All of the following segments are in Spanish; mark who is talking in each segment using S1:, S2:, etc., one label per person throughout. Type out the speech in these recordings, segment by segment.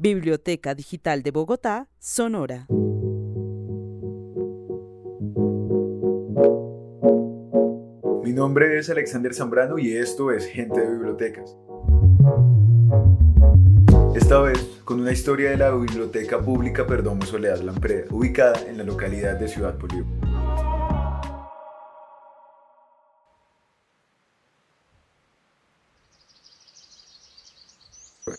S1: Biblioteca Digital de Bogotá, Sonora.
S2: Mi nombre es Alexander Zambrano y esto es Gente de Bibliotecas. Esta vez con una historia de la Biblioteca Pública Perdomo Soledad Lampreda, ubicada en la localidad de Ciudad Bolívar.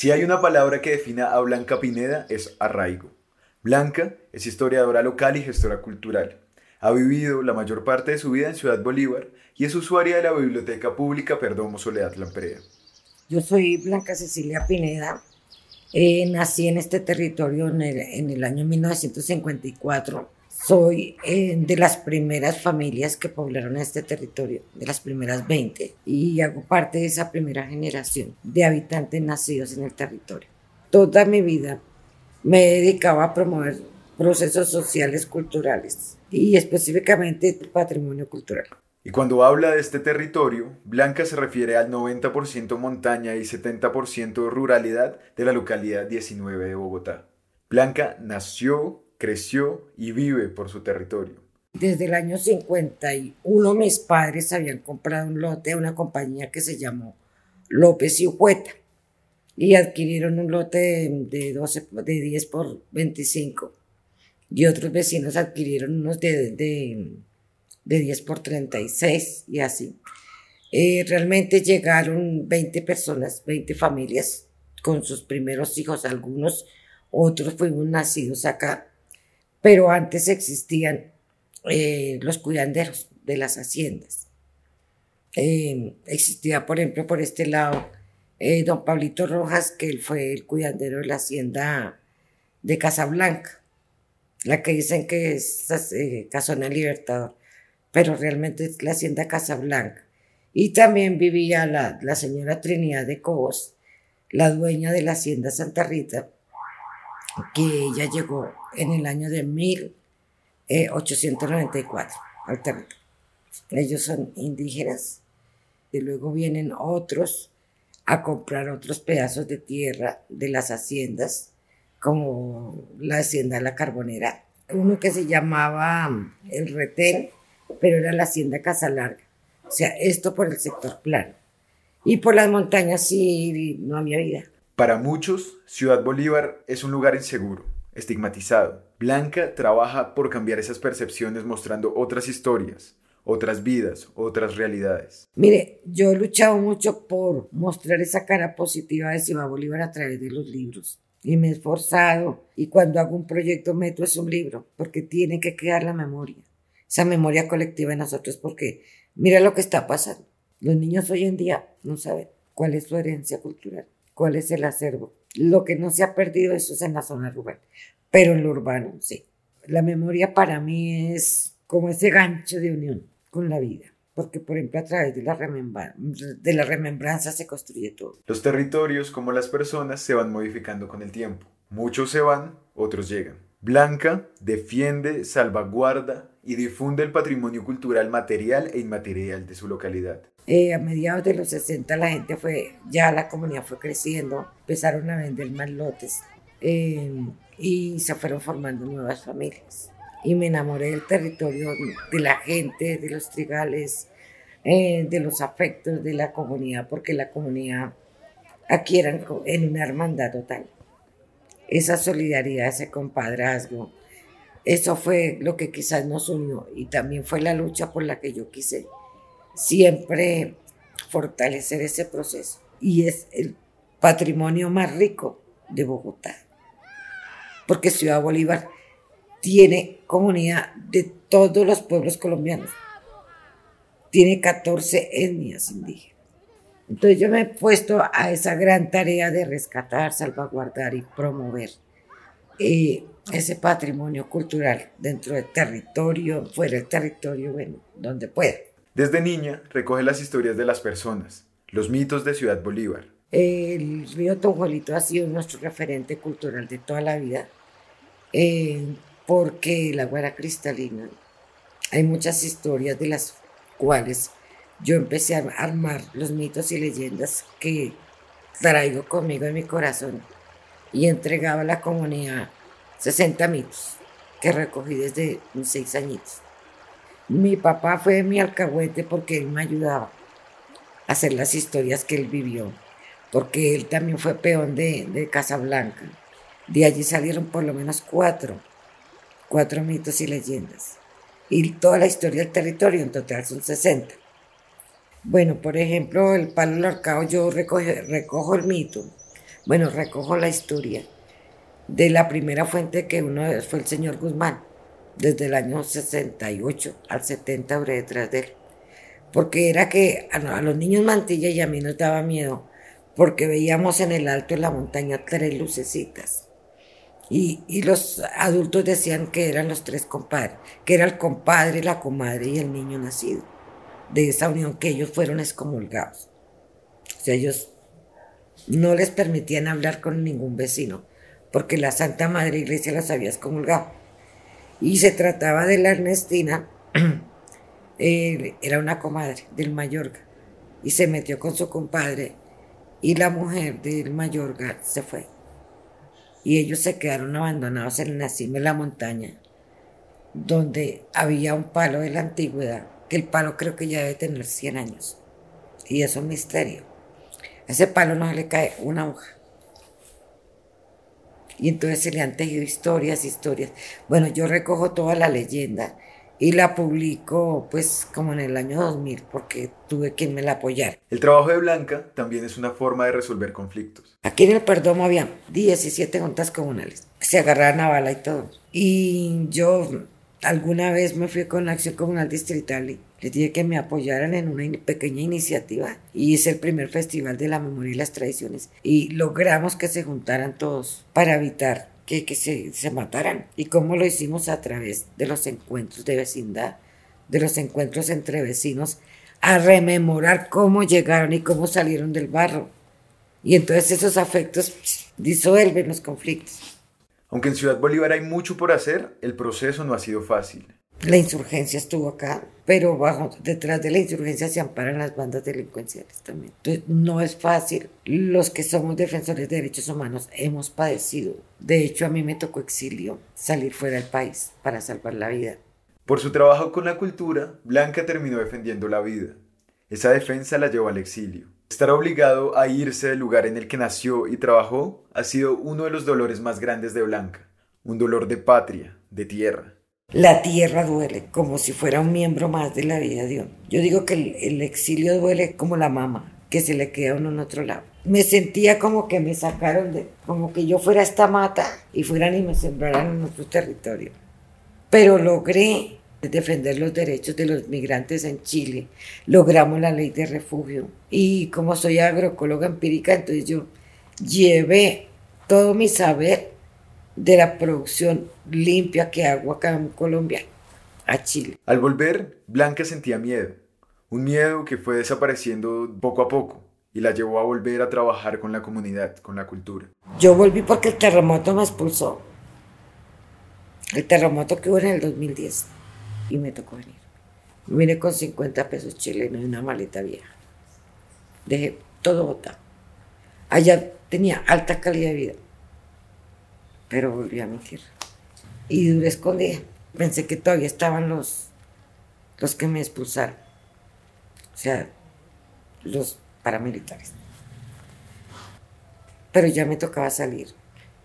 S2: Si hay una palabra que defina a Blanca Pineda es arraigo. Blanca es historiadora local y gestora cultural. Ha vivido la mayor parte de su vida en Ciudad Bolívar y es usuaria de la Biblioteca Pública Perdomo Soledad Lampreda.
S3: Yo soy Blanca Cecilia Pineda. Eh, nací en este territorio en el, en el año 1954 soy eh, de las primeras familias que poblaron este territorio, de las primeras 20, y hago parte de esa primera generación de habitantes nacidos en el territorio. Toda mi vida me dedicaba a promover procesos sociales culturales y específicamente patrimonio cultural.
S2: Y cuando habla de este territorio, Blanca se refiere al 90% montaña y 70% ruralidad de la localidad 19 de Bogotá. Blanca nació, creció y vive por su territorio.
S3: Desde el año 51 mis padres habían comprado un lote de una compañía que se llamó López y Hueta y adquirieron un lote de, 12, de 10 por 25 y otros vecinos adquirieron unos de, de, 10 por 36 y así. Eh, realmente llegaron 20 personas, 20 familias con sus primeros hijos, algunos, otros fuimos nacidos acá pero antes existían eh, los cuidanderos de las haciendas. Eh, existía, por ejemplo, por este lado, eh, don Pablito Rojas, que él fue el cuidandero de la hacienda de Casablanca, la que dicen que es Casona Libertador, pero realmente es la hacienda Casablanca. Y también vivía la, la señora Trinidad de Cobos, la dueña de la hacienda Santa Rita, que ella llegó en el año de 1894 al territorio. Ellos son indígenas y luego vienen otros a comprar otros pedazos de tierra de las haciendas, como la hacienda La Carbonera, uno que se llamaba mm, El Retén, pero era la hacienda Casa Larga. O sea, esto por el sector plano. Y por las montañas sí no había vida.
S2: Para muchos, Ciudad Bolívar es un lugar inseguro, estigmatizado. Blanca trabaja por cambiar esas percepciones mostrando otras historias, otras vidas, otras realidades.
S3: Mire, yo he luchado mucho por mostrar esa cara positiva de Ciudad Bolívar a través de los libros. Y me he esforzado. Y cuando hago un proyecto meto es un libro, porque tiene que quedar la memoria. Esa memoria colectiva de nosotros, porque mira lo que está pasando. Los niños hoy en día no saben cuál es su herencia cultural cuál es el acervo. Lo que no se ha perdido eso es en la zona rural, pero en lo urbano sí. La memoria para mí es como ese gancho de unión con la vida, porque por ejemplo a través de la, de la remembranza se construye todo.
S2: Los territorios como las personas se van modificando con el tiempo. Muchos se van, otros llegan. Blanca defiende, salvaguarda y difunde el patrimonio cultural material e inmaterial de su localidad.
S3: Eh, a mediados de los 60 la gente fue, ya la comunidad fue creciendo, empezaron a vender más lotes eh, y se fueron formando nuevas familias. Y me enamoré del territorio, de la gente, de los trigales, eh, de los afectos de la comunidad, porque la comunidad aquí era en una hermandad total. Esa solidaridad, ese compadrazgo, eso fue lo que quizás nos unió y también fue la lucha por la que yo quise siempre fortalecer ese proceso. Y es el patrimonio más rico de Bogotá. Porque Ciudad Bolívar tiene comunidad de todos los pueblos colombianos. Tiene 14 etnias indígenas. Entonces yo me he puesto a esa gran tarea de rescatar, salvaguardar y promover eh, ese patrimonio cultural dentro del territorio, fuera del territorio, bueno, donde pueda.
S2: Desde niña recoge las historias de las personas, los mitos de Ciudad Bolívar.
S3: El río Tonjuelito ha sido nuestro referente cultural de toda la vida, eh, porque el agua era cristalina. Hay muchas historias de las cuales yo empecé a armar los mitos y leyendas que traigo conmigo en mi corazón y entregaba a la comunidad 60 mitos que recogí desde seis añitos. Mi papá fue mi alcahuete porque él me ayudaba a hacer las historias que él vivió, porque él también fue peón de, de Casablanca. De allí salieron por lo menos cuatro, cuatro mitos y leyendas. Y toda la historia del territorio, en total son 60. Bueno, por ejemplo, el palo larcado yo recojo el mito, bueno, recojo la historia de la primera fuente que uno fue el señor Guzmán, desde el año 68 al 70 habré detrás de él. Porque era que a, los niños mantilla y a mí nos daba miedo, porque veíamos en el alto de la montaña tres lucecitas. Y, y, los adultos decían que eran los tres compadres, que era el compadre, la comadre y el niño nacido de esa unión que ellos fueron excomulgados. O sea, ellos no les permitían hablar con ningún vecino, porque la Santa Madre Iglesia las había excomulgado. Y se trataba de la Ernestina, era una comadre del Mayorga, y se metió con su compadre, y la mujer del Mayorga se fue. Y ellos se quedaron abandonados en la cima de la montaña, donde había un palo de la antigüedad que el palo creo que ya debe tener 100 años. Y es un misterio. A ese palo no se le cae una hoja. Y entonces se le han tejido historias, historias. Bueno, yo recojo toda la leyenda y la publico pues como en el año 2000 porque tuve quien me la apoyara.
S2: El trabajo de Blanca también es una forma de resolver conflictos.
S3: Aquí en el Perdomo había 17 juntas comunales que se agarraban a bala y todo. Y yo Alguna vez me fui con la Acción Comunal Distrital y les dije que me apoyaran en una pequeña iniciativa y hice el primer festival de la memoria y las tradiciones y logramos que se juntaran todos para evitar que, que se, se mataran. ¿Y cómo lo hicimos? A través de los encuentros de vecindad, de los encuentros entre vecinos, a rememorar cómo llegaron y cómo salieron del barro. Y entonces esos afectos disuelven los conflictos.
S2: Aunque en Ciudad Bolívar hay mucho por hacer, el proceso no ha sido fácil.
S3: La insurgencia estuvo acá, pero bajo, detrás de la insurgencia se amparan las bandas delincuenciales también. Entonces, no es fácil. Los que somos defensores de derechos humanos hemos padecido. De hecho, a mí me tocó exilio, salir fuera del país para salvar la vida.
S2: Por su trabajo con la cultura, Blanca terminó defendiendo la vida. Esa defensa la llevó al exilio. Estar obligado a irse del lugar en el que nació y trabajó ha sido uno de los dolores más grandes de Blanca, un dolor de patria, de tierra.
S3: La tierra duele como si fuera un miembro más de la vida de uno. Yo digo que el, exilio duele como la mama, que se le queda a uno en otro lado. Me sentía como que me sacaron de, como que yo fuera esta mata y fueran y me sembraran en otro territorio. Pero logré defender los derechos de los migrantes en Chile. Logramos la ley de refugio. Y como soy agroecóloga empírica, entonces yo llevé todo mi saber de la producción limpia que hago acá en Colombia a Chile.
S2: Al volver, Blanca sentía miedo. Un miedo que fue desapareciendo poco a poco y la llevó a volver a trabajar con la comunidad, con la cultura.
S3: Yo volví porque el terremoto me expulsó. El terremoto que hubo en el 2010 y me tocó venir. Vine con 50 pesos chilenos y una maleta vieja. Dejé todo botado. Allá tenía alta calidad de vida, pero volví a mi tierra. Y duré escondida. Pensé que todavía estaban los, los que me expulsaron. O sea, los paramilitares. Pero ya me tocaba salir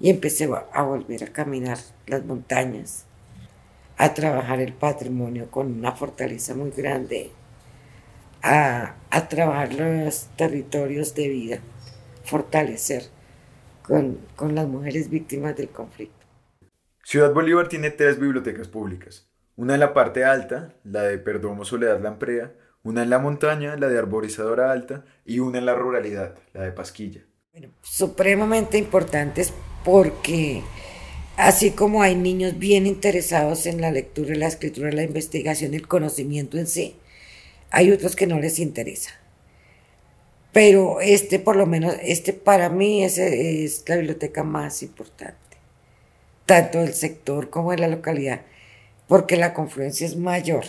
S3: y empecé a volver a caminar las montañas a trabajar el patrimonio con una fortaleza muy grande, a, trabajar los territorios de vida, fortalecer con, con las mujeres víctimas del conflicto.
S2: Ciudad Bolívar tiene tres bibliotecas públicas, una en la parte alta, la de Perdomo Soledad Lamprea, una en la montaña, la de Arborizadora Alta, y una en la ruralidad, la de Pasquilla.
S3: Bueno, supremamente importantes porque Así como hay niños bien interesados en la lectura, la escritura, la investigación, el conocimiento en sí, hay otros que no les interesa. Pero este, por lo menos, este para mí es, es la biblioteca más importante, tanto del sector como de la localidad, porque la confluencia es mayor,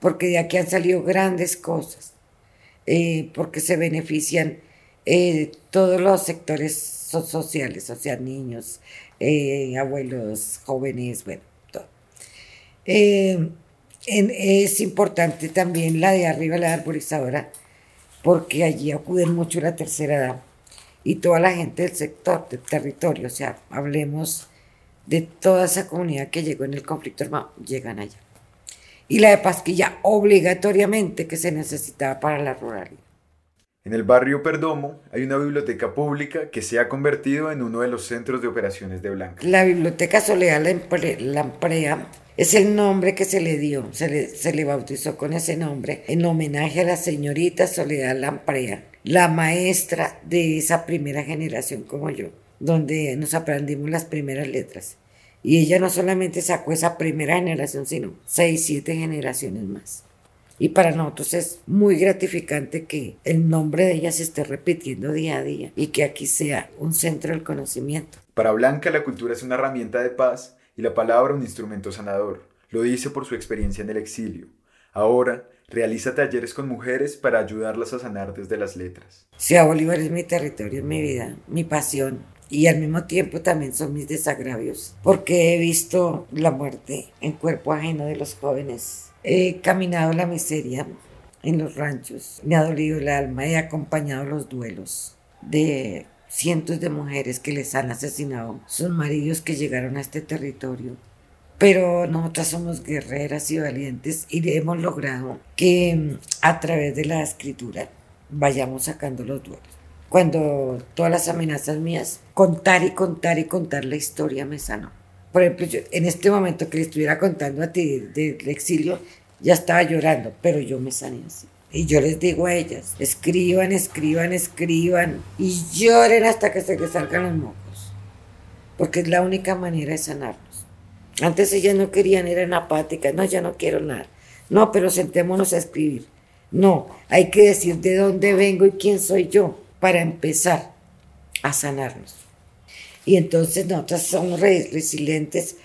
S3: porque de aquí han salido grandes cosas, eh, porque se benefician eh, todos los sectores sociales, o sea, niños, eh, abuelos, jóvenes, bueno, todo. Es importante también la de arriba, la arborizadora, porque allí acuden mucho la tercera edad y toda la gente del sector, del territorio, o sea, hablemos de toda esa comunidad que llegó en el conflicto armado, llegan allá. Y la de Pasquilla, obligatoriamente que se necesitaba para la ruralidad.
S2: En el barrio Perdomo hay una biblioteca pública que se ha convertido en uno de los centros de operaciones de Blanca.
S3: La biblioteca Soledad Lamprea es el nombre que se le dio, se le, se le bautizó con ese nombre en homenaje a la señorita Soledad Lamprea, la maestra de esa primera generación como yo, donde nos aprendimos las primeras letras. Y ella no solamente sacó esa primera generación, sino seis, siete generaciones más. Y para nosotros es muy gratificante que el nombre de ella se esté repitiendo día a día y que aquí sea un centro del conocimiento.
S2: Para Blanca la cultura es una herramienta de paz y la palabra un instrumento sanador. Lo dice por su experiencia en el exilio. Ahora realiza talleres con mujeres para ayudarlas a sanar desde las letras.
S3: Ciudad Bolívar es mi territorio, mi vida, mi pasión, y al mismo tiempo también son mis desagravios, porque he visto la muerte en cuerpo ajeno de los jóvenes. He caminado la miseria en los ranchos, me ha dolido el alma, he acompañado los duelos de cientos de mujeres que les han asesinado sus maridos que llegaron a este territorio. Pero nosotras somos guerreras y valientes y hemos logrado que a través de la escritura vayamos sacando los duelos cuando todas las amenazas mías, contar y contar y contar la historia me sanó. Por ejemplo, yo, en este momento que le estuviera contando a ti del exilio, ya estaba llorando, pero yo me sané así. Y yo les digo a ellas, escriban, escriban, escriban y lloren hasta que se les salgan los mocos. Porque es la única manera de sanarnos. Antes ellas no querían, eran apáticas, no, ya no quiero nada. No, pero sentémonos a escribir. No, hay que decir de dónde vengo y quién soy yo para empezar a sanarnos. Y entonces nosotras somos resilientes,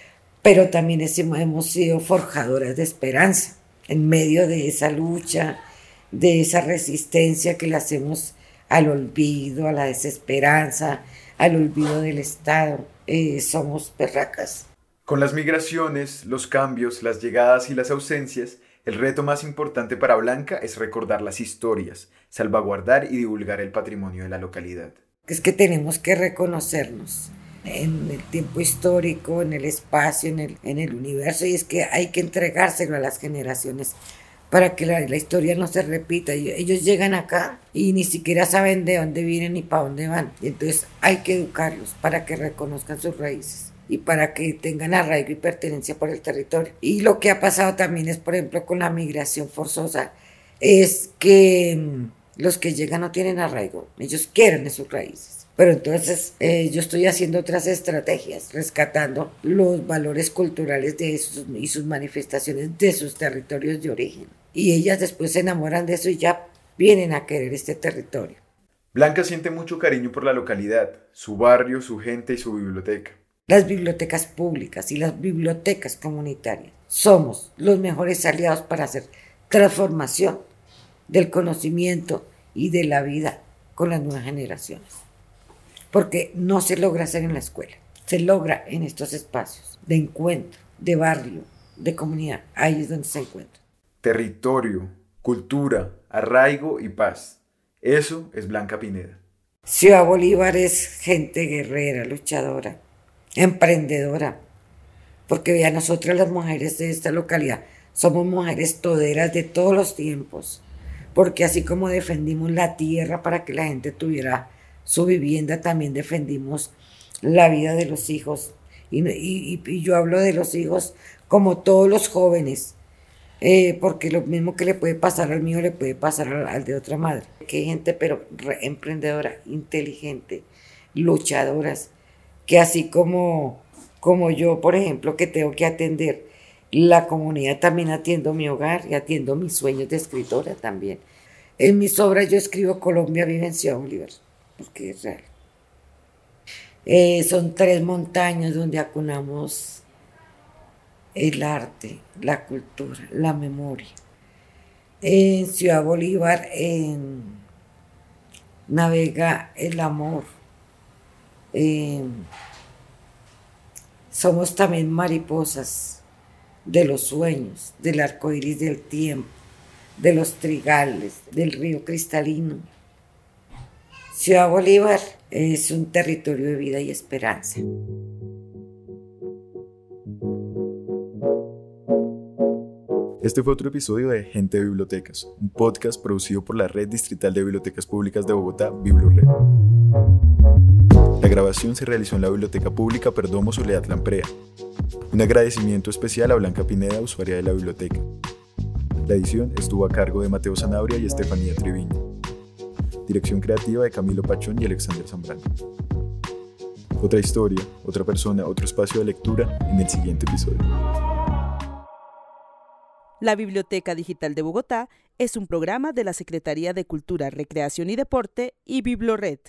S3: pero también hemos sido forjadoras de esperanza en medio de esa lucha, de esa resistencia que le hacemos al olvido, a la desesperanza, al olvido del Estado. Eh, somos perracas.
S2: Con las migraciones, los cambios, las llegadas y las ausencias, el reto más importante para Blanca es recordar las historias, salvaguardar y divulgar el patrimonio de la localidad.
S3: Es que tenemos que reconocernos en el tiempo histórico, en el espacio, en el, en el universo, y es que hay que entregárselo a las generaciones para que la, la, historia no se repita. Ellos llegan acá y ni siquiera saben de dónde vienen ni para dónde van. entonces hay que educarlos para que reconozcan sus raíces y para que tengan arraigo y pertenencia por el territorio. Y lo que ha pasado también es, por ejemplo, con la migración forzosa, es que mm, los que llegan no tienen arraigo, ellos quieren sus raíces. Pero entonces eh, yo estoy haciendo otras estrategias, rescatando los valores culturales de esos y sus manifestaciones de sus territorios de origen. Y ellas después se enamoran de eso y ya vienen a querer este territorio.
S2: Blanca siente mucho cariño por la localidad, su barrio, su gente y su biblioteca
S3: las bibliotecas públicas y las bibliotecas comunitarias. Somos los mejores aliados para hacer transformación del conocimiento y de la vida con las nuevas generaciones. Porque no se logra hacer en la escuela, se logra en estos espacios de encuentro, de barrio, de comunidad. Ahí es donde se encuentra.
S2: Territorio, cultura, arraigo y paz. Eso es Blanca Pineda.
S3: Ciudad Bolívar es gente guerrera, luchadora, emprendedora. Porque ya nosotras las mujeres de esta localidad somos mujeres toderas de todos los tiempos. Porque así como defendimos la tierra para que la gente tuviera su vivienda, también defendimos la vida de los hijos. Y, yo hablo de los hijos como todos los jóvenes, eh, porque lo mismo que le puede pasar al mío le puede pasar al, de otra madre. Que hay gente, pero emprendedora, inteligente, luchadoras, que así como, como yo, por ejemplo, que tengo que atender la comunidad, también atiendo mi hogar y atiendo mis sueños de escritora también. En mis obras yo escribo Colombia vive en Ciudad Bolívar, porque es real. Eh, son tres montañas donde acunamos el arte, la cultura, la memoria. En Ciudad Bolívar, navega el amor. Eh, somos también mariposas de los sueños, del arco iris del tiempo, de los trigales, del río cristalino. Ciudad Bolívar es un territorio de vida y esperanza.
S2: Este fue otro episodio de Gente de Bibliotecas, un podcast producido por la Red Distrital de Bibliotecas Públicas de Bogotá, BiblioRed. La grabación se realizó en la Biblioteca Pública Perdomo Soledad Lamprea. Un agradecimiento especial a Blanca Pineda, usuaria de la biblioteca. La edición estuvo a cargo de Mateo Sanabria y Estefanía Triviño. Dirección creativa de Camilo Pachón y Alexander Zambrano. Otra historia, otra persona, otro espacio de lectura en el siguiente episodio.
S1: La Biblioteca Digital de Bogotá es un programa de la Secretaría de Cultura, Recreación y Deporte y Biblored.